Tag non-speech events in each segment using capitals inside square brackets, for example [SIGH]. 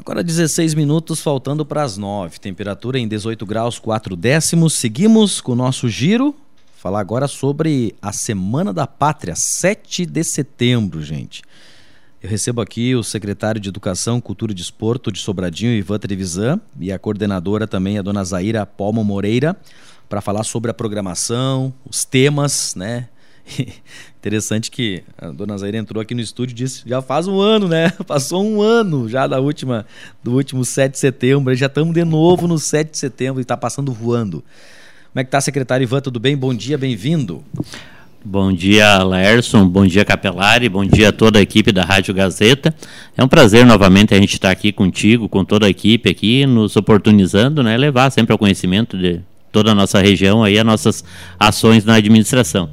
Agora 16 minutos faltando para as 9. Temperatura em 18 graus 4 décimos. Seguimos com o nosso giro. Falar agora sobre a Semana da Pátria, 7 de setembro, gente. Eu recebo aqui o secretário de Educação, Cultura e Desporto de Sobradinho, Ivan Trevisan, e a coordenadora também, a dona Zaira Palma Moreira, para falar sobre a programação, os temas, né? [LAUGHS] Interessante que a dona Zaira entrou aqui no estúdio e disse: já faz um ano, né? [LAUGHS] Passou um ano já da última, do último 7 de setembro. Já estamos de novo no 7 de setembro e está passando voando. Como é que tá, secretário Ivan? Tudo bem? Bom dia, bem-vindo. Bom dia, Laerson. Bom dia, Capelari. Bom dia a toda a equipe da Rádio Gazeta. É um prazer novamente a gente estar aqui contigo, com toda a equipe aqui, nos oportunizando, né? Levar sempre ao conhecimento de toda a nossa região aí as nossas ações na administração.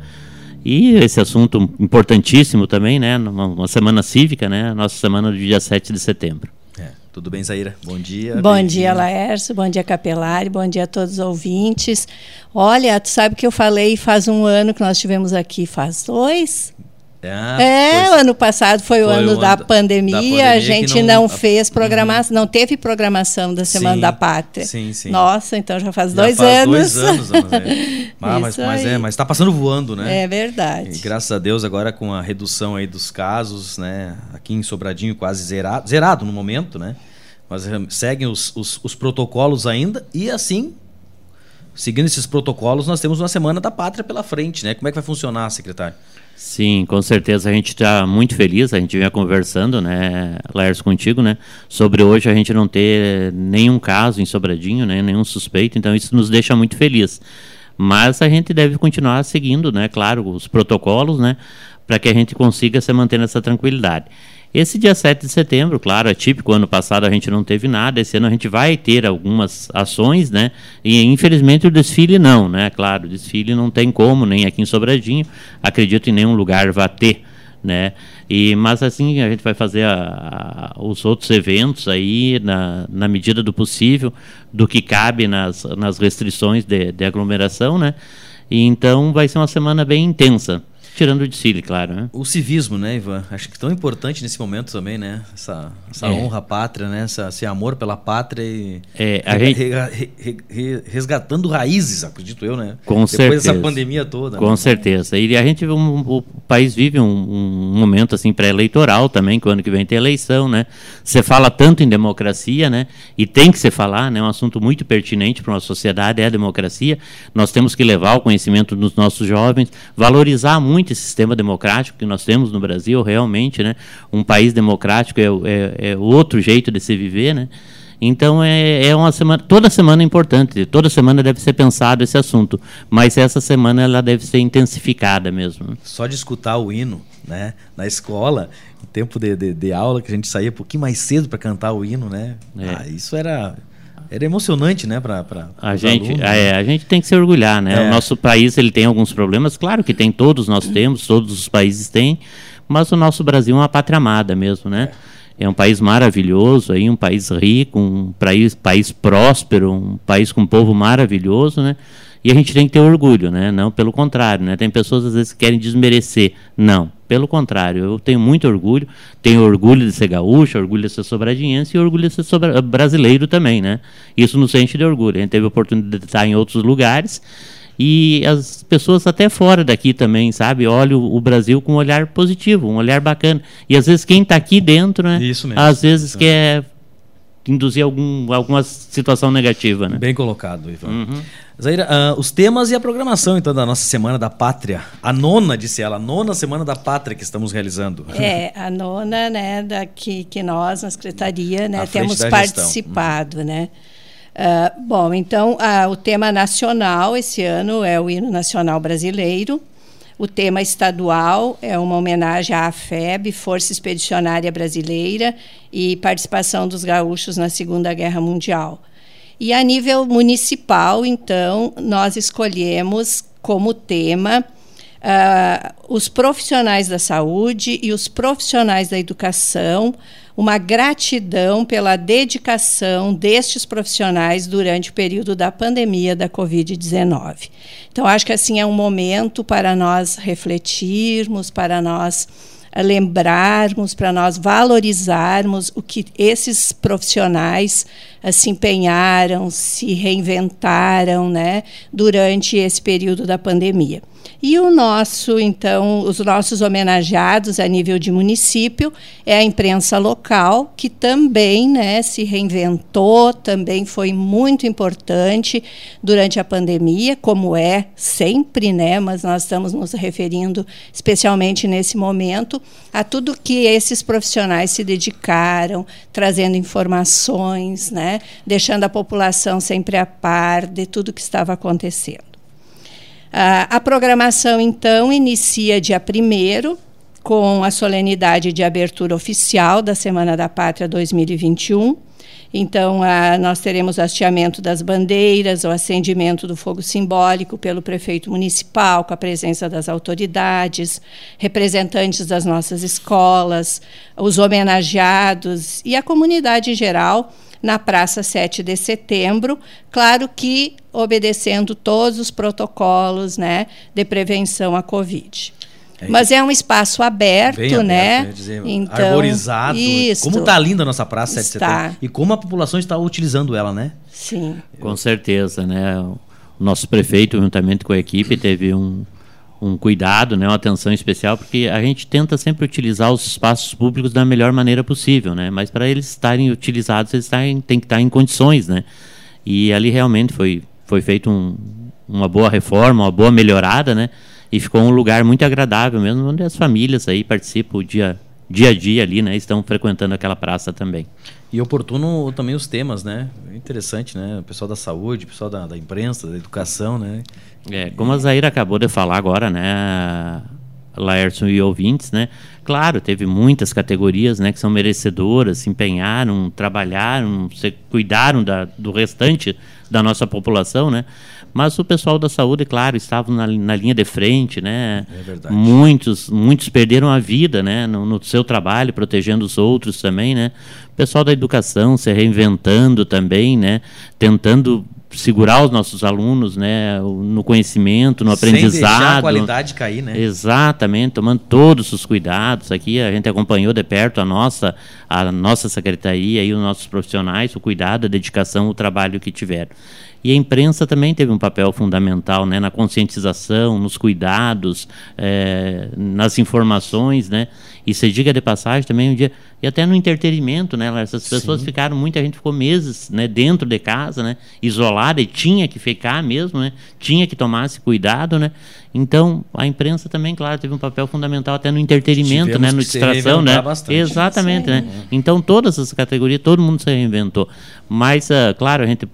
E esse assunto importantíssimo também, né? Uma, uma semana cívica, né? A nossa semana do dia 7 de setembro. É, tudo bem, Zaira? Bom dia. Bom dia, Laércio. Bom dia, Capelari. Bom dia a todos os ouvintes. Olha, tu sabe que eu falei faz um ano que nós tivemos aqui, faz dois? Ah, é, o ano passado foi, foi o ano, da, pandemia, da, pandemia, a gente não, não, fez programação, uhum. não teve programação da Semana sim, da Pátria. Sim, sim. Nossa, então já faz já dois faz anos. Dois anos, [LAUGHS] mas, é. ah, mas, mas, é, mas está passando voando, né? É verdade. E, graças a Deus agora com a redução aí dos casos, né? Aqui em Sobradinho quase zerado, zerado no momento, né? Mas seguem os, os, os protocolos ainda e assim seguindo esses protocolos, nós temos uma semana da pátria pela frente, né? Como é que vai funcionar, secretário? Sim, com certeza a gente está muito feliz, a gente vinha conversando, né, Lars, contigo, né, sobre hoje a gente não ter nenhum caso em Sobradinho, né, nenhum suspeito, então isso nos deixa muito feliz. Mas a gente deve continuar seguindo, né, claro, os protocolos, né, para que a gente consiga se manter nessa tranquilidade. Esse dia 7 de setembro, claro, é típico, ano passado a gente não teve nada, esse ano a gente vai ter algumas ações, né? E infelizmente o desfile não, né? Claro, o desfile não tem como, nem aqui em Sobradinho, acredito em nenhum lugar vai ter, né? E, mas assim, a gente vai fazer a, a, os outros eventos aí na, na medida do possível, do que cabe nas, nas restrições de, de aglomeração, né? E então vai ser uma semana bem intensa. Tirando o desfile, claro. Né? O civismo, né, Ivan? Acho que tão importante nesse momento também, né? Essa, essa é. honra à pátria, né? Essa, esse amor pela pátria e é, a re, gente... re, re, resgatando raízes, acredito eu, né? Com Depois certeza. dessa pandemia toda. Com né? certeza. E a gente, um, o país vive um, um momento assim pré-eleitoral também, que o ano que vem tem eleição, né? Você fala tanto em democracia, né? E tem que se falar, né? É um assunto muito pertinente para uma sociedade, é a democracia. Nós temos que levar o conhecimento dos nossos jovens, valorizar muito esse sistema democrático que nós temos no Brasil, realmente, né? Um país democrático é, é, é outro jeito de se viver, né? Então é, é uma semana, toda semana é importante, toda semana deve ser pensado esse assunto, mas essa semana ela deve ser intensificada mesmo. Só de escutar o hino, né, na escola, em tempo de, de, de aula que a gente saía um pouquinho mais cedo para cantar o hino, né? É. Ah, isso era era emocionante, né, para a gente. Alunos, é, né? a gente tem que se orgulhar, né? É. O nosso país ele tem alguns problemas, claro que tem, todos nós temos, todos os países têm, mas o nosso Brasil é uma pátria amada mesmo, né? É. é um país maravilhoso, aí, um país rico, um país, país próspero, um país com um povo maravilhoso, né? E a gente tem que ter orgulho, né? Não pelo contrário, né? Tem pessoas às vezes que querem desmerecer. Não, pelo contrário, eu tenho muito orgulho, tenho orgulho de ser gaúcho, orgulho de ser sobradinhense e orgulho de ser sobra... brasileiro também, né? Isso nos enche de orgulho. A gente teve a oportunidade de estar em outros lugares e as pessoas até fora daqui também, sabe? Olham o Brasil com um olhar positivo, um olhar bacana. E às vezes quem está aqui dentro, né? Isso mesmo. Às vezes é. quer induzir algum, alguma situação negativa, né? Bem colocado, Ivan. Uhum. Zaira, uh, os temas e a programação, então, da nossa Semana da Pátria. A nona, disse ela, a nona Semana da Pátria que estamos realizando. É, a nona, né, da, que, que nós, na Secretaria, né, temos participado, uhum. né. Uh, bom, então, uh, o tema nacional esse ano é o hino nacional brasileiro. O tema estadual é uma homenagem à AFEB, Força Expedicionária Brasileira, e participação dos gaúchos na Segunda Guerra Mundial. E a nível municipal, então, nós escolhemos como tema uh, os profissionais da saúde e os profissionais da educação, uma gratidão pela dedicação destes profissionais durante o período da pandemia da Covid-19. Então, acho que assim é um momento para nós refletirmos, para nós lembrarmos, para nós valorizarmos o que esses profissionais se empenharam, se reinventaram né, durante esse período da pandemia. E o nosso, então, os nossos homenageados a nível de município é a imprensa local, que também né, se reinventou, também foi muito importante durante a pandemia, como é sempre, né, mas nós estamos nos referindo especialmente nesse momento a tudo que esses profissionais se dedicaram, trazendo informações, né, deixando a população sempre a par de tudo que estava acontecendo. Uh, a programação, então, inicia dia 1 com a solenidade de abertura oficial da Semana da Pátria 2021. Então, uh, nós teremos o hasteamento das bandeiras, o acendimento do fogo simbólico pelo prefeito municipal, com a presença das autoridades, representantes das nossas escolas, os homenageados e a comunidade em geral na Praça 7 de Setembro, claro que obedecendo todos os protocolos né, de prevenção à Covid. É Mas é um espaço aberto, aberto né? Dizer, então, arborizado. Isso. Como está linda a nossa Praça 7 de Setembro. E como a população está utilizando ela, né? Sim. Com certeza, né? O nosso prefeito, juntamente com a equipe, teve um, um cuidado, né, uma atenção especial, porque a gente tenta sempre utilizar os espaços públicos da melhor maneira possível, né? Mas para eles estarem utilizados, eles têm, que estar em condições, né? E ali realmente foi foi feito um, uma boa reforma, uma boa melhorada, né? E ficou um lugar muito agradável mesmo, onde as famílias aí participam o dia dia a dia ali, né? Estão frequentando aquela praça também. E oportuno também os temas, né? Interessante, né? O pessoal da saúde, o pessoal da, da imprensa, da educação, né? É, como a Zaira acabou de falar agora, né? Laerson e ouvintes, né? Claro, teve muitas categorias, né, que são merecedoras, se empenharam, trabalharam, se cuidaram da, do restante da nossa população, né? Mas o pessoal da saúde, claro, estavam na, na linha de frente, né? É verdade. Muitos, muitos perderam a vida, né, no, no seu trabalho, protegendo os outros também, né? O pessoal da educação se reinventando também, né? Tentando segurar os nossos alunos né, no conhecimento, no aprendizado. Sem deixar a qualidade cair, né? Exatamente, tomando todos os cuidados. Aqui a gente acompanhou de perto a nossa, a nossa secretaria e os nossos profissionais, o cuidado, a dedicação, o trabalho que tiveram. E a imprensa também teve um papel fundamental né, na conscientização, nos cuidados, é, nas informações, né? E se diga de passagem também um dia e até no entretenimento, né? Essas pessoas Sim. ficaram, muita gente ficou meses, né, dentro de casa, né, isolada e tinha que ficar mesmo, né? Tinha que tomar esse cuidado, né? Então, a imprensa também, claro, teve um papel fundamental até no entretenimento, Tivemos né, no distração, né? Bastante. Exatamente, Sim. né? Então, todas as categorias, todo mundo se reinventou. Mas, uh, claro, a gente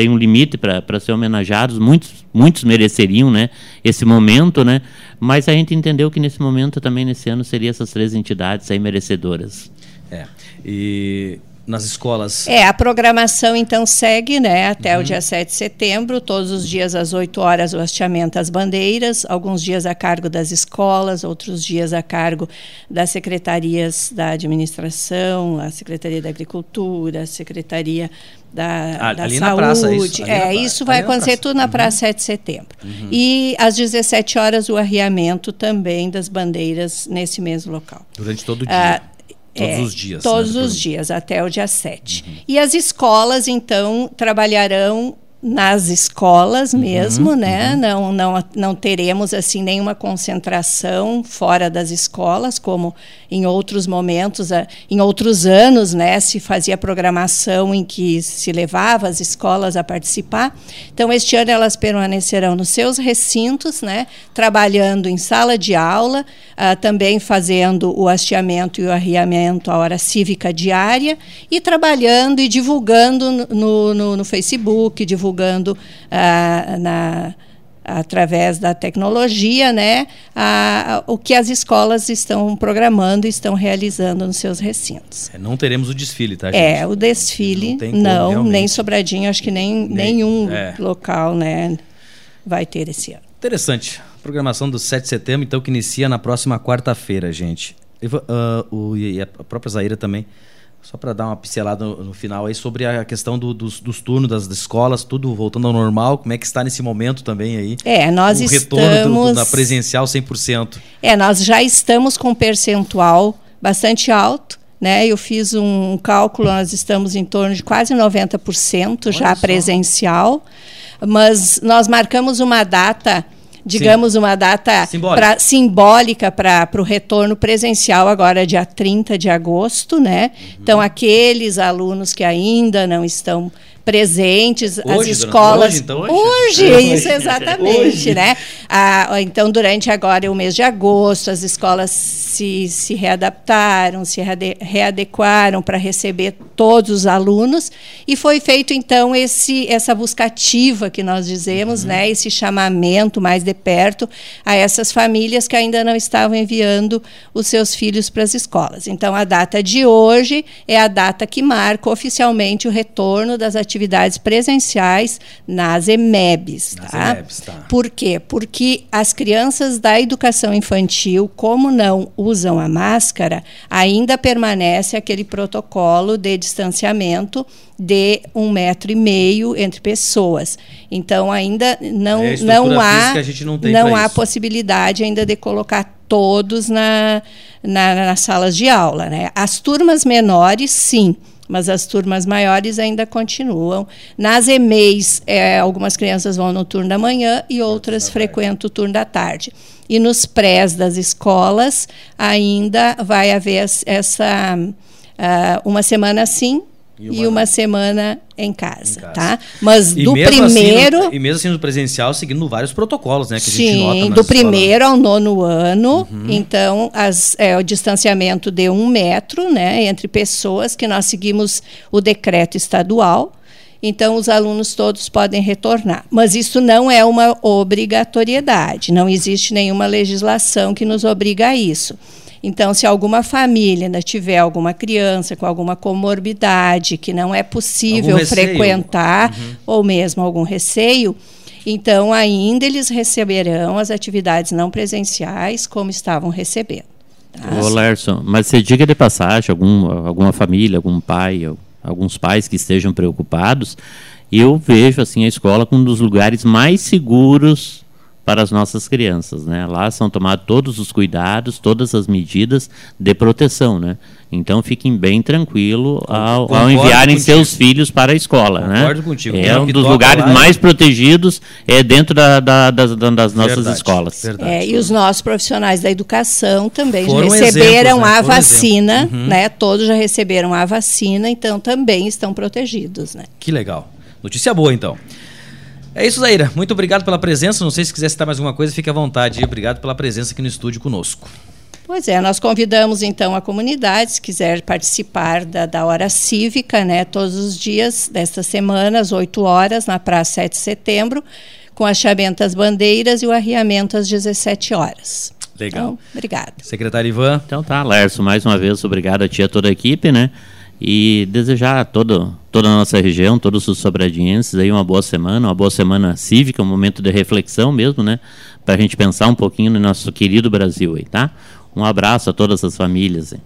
tem um limite para ser homenageados, muitos, muitos mereceriam né, esse momento, né, mas a gente entendeu que nesse momento também, nesse ano, seriam essas três entidades aí merecedoras. É, e nas escolas. É, a programação então segue né, até uhum. o dia 7 de setembro, todos os dias às 8 horas o hasteamento às bandeiras, alguns dias a cargo das escolas, outros dias a cargo das secretarias da administração, a Secretaria da Agricultura, a Secretaria da, da ali Saúde. Na praça, isso, é, isso vai acontecer tudo na uhum. Praça 7 de Setembro. Uhum. E às 17 horas o arriamento também das bandeiras nesse mesmo local. Durante todo o ah, dia. Todos é, os dias. Todos né, os dias, até o dia 7. Uhum. E as escolas, então, trabalharão nas escolas uhum, mesmo, uhum, né? Uhum. Não, não, não teremos assim nenhuma concentração fora das escolas, como em outros momentos, em outros anos, né? Se fazia programação em que se levava as escolas a participar. Então, este ano elas permanecerão nos seus recintos, né? Trabalhando em sala de aula, uh, também fazendo o hasteamento e o arriamento à hora cívica diária e trabalhando e divulgando no, no, no Facebook, divulgando divulgando ah, na, através da tecnologia, né, a, o que as escolas estão programando e estão realizando nos seus recintos. É, não teremos o desfile, tá? Gente? É, o desfile não, não nem Sobradinho, acho que nem, nem nenhum é. local, né, vai ter esse ano. Interessante. Programação do 7 de setembro, então, que inicia na próxima quarta-feira, gente. Uh, o, e a própria Zaira também Só para dar uma pincelada no, no, final aí sobre a questão do, dos, dos, turnos das, das, escolas, tudo voltando ao normal, como é que está nesse momento também aí? É, nós o estamos... retorno do, do, da presencial 100%. É, nós já estamos com um percentual bastante alto, né? Eu fiz um cálculo, nós estamos em torno de quase 90% Olha já só. presencial, mas nós marcamos uma data digamos, Sim. uma data simbólica, pra, simbólica para o retorno presencial, agora dia 30 de agosto. Né? Uhum. Então, aqueles alunos que ainda não estão presentes, hoje, as escolas. Hoje, então, hoje? hoje isso, exatamente. hoje. Né? Ah, então, durante agora o mês de agosto, as escolas se, se readaptaram, se readequaram para receber todos os alunos, e foi feito, então, esse, essa buscativa que nós dizemos, uhum. né? esse chamamento mais de perto a essas famílias que ainda não estavam enviando os seus filhos para as escolas. Então, a data de hoje é a data que marca oficialmente o retorno das atividades atividades presenciais nas EMEBs. Nas tá? EMEBs tá. Por quê? Porque as crianças da educação infantil, como não usam a máscara, ainda permanece aquele protocolo de distanciamento de um metro e meio entre pessoas. Então ainda não é não há não, não há isso. possibilidade ainda de colocar todos na, na, nas salas de aula. Né? As turmas menores, sim mas as turmas maiores ainda continuam. Nas EMEIs, é, algumas crianças vão no turno da manhã e outras frequentam o turno da tarde. E nos prés das escolas ainda vai haver essa uh, uma semana sim e uma, e uma semana em casa, em casa, tá? Mas e do primeiro assim, no, e mesmo assim no presencial seguindo vários protocolos, né? Que sim, a gente nota do primeiro ao nono ano, uhum. então as, é, o distanciamento de um metro, né, entre pessoas que nós seguimos o decreto estadual. Então, os alunos todos podem retornar. Mas isso não é uma obrigatoriedade, não existe nenhuma legislação que nos obriga a isso. Então, se alguma família ainda tiver alguma criança com alguma comorbidade que não é possível frequentar, uhum. ou mesmo algum receio, então ainda eles receberão as atividades não presenciais como estavam recebendo. Tá? Ô, Lerson, mas você diga de passagem, algum, alguma família, algum pai, alguns pais que estejam preocupados, eu vejo assim a escola como um dos lugares mais seguros para as nossas crianças, né? Lá são tomados todos os cuidados, todas as medidas de proteção, né? Então fiquem bem tranquilo ao, ao enviarem contigo. seus filhos para a escola, né? Concordo né? Contigo. É um dos lugares mais protegidos é dentro da, da, das, das, nossas verdade, escolas. Verdade. É, e os nossos profissionais da educação também receberam exemplos, né? a vacina, uhum. né? Todos já receberam a vacina, então também estão protegidos, né? Que legal. Notícia boa, então. É isso, Zaira. Muito obrigado pela presença. Não sei se quiser citar mais alguma coisa, fique à vontade. Obrigado pela presença aqui no estúdio conosco. Pois é, nós convidamos então a comunidade, se quiser participar da, da hora cívica, né, todos os dias desta semana, às 8 horas, na Praça 7 de Setembro, com achamento às bandeiras e o arriamento às 17 horas. Legal. Então, obrigada. Secretário Ivan. Então tá, Lércio, mais uma vez, obrigado a ti e a toda a equipe, né? E desejar a todo, toda a nossa região, todos os sobradienses aí uma boa semana, uma boa semana cívica, um momento de reflexão mesmo, né? Para a gente pensar um pouquinho no nosso querido Brasil aí, tá? Um abraço a todas as famílias. Aí.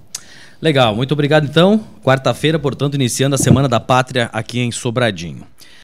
Legal, muito obrigado então. Quarta-feira, portanto, iniciando a Semana da Pátria aqui em Sobradinho.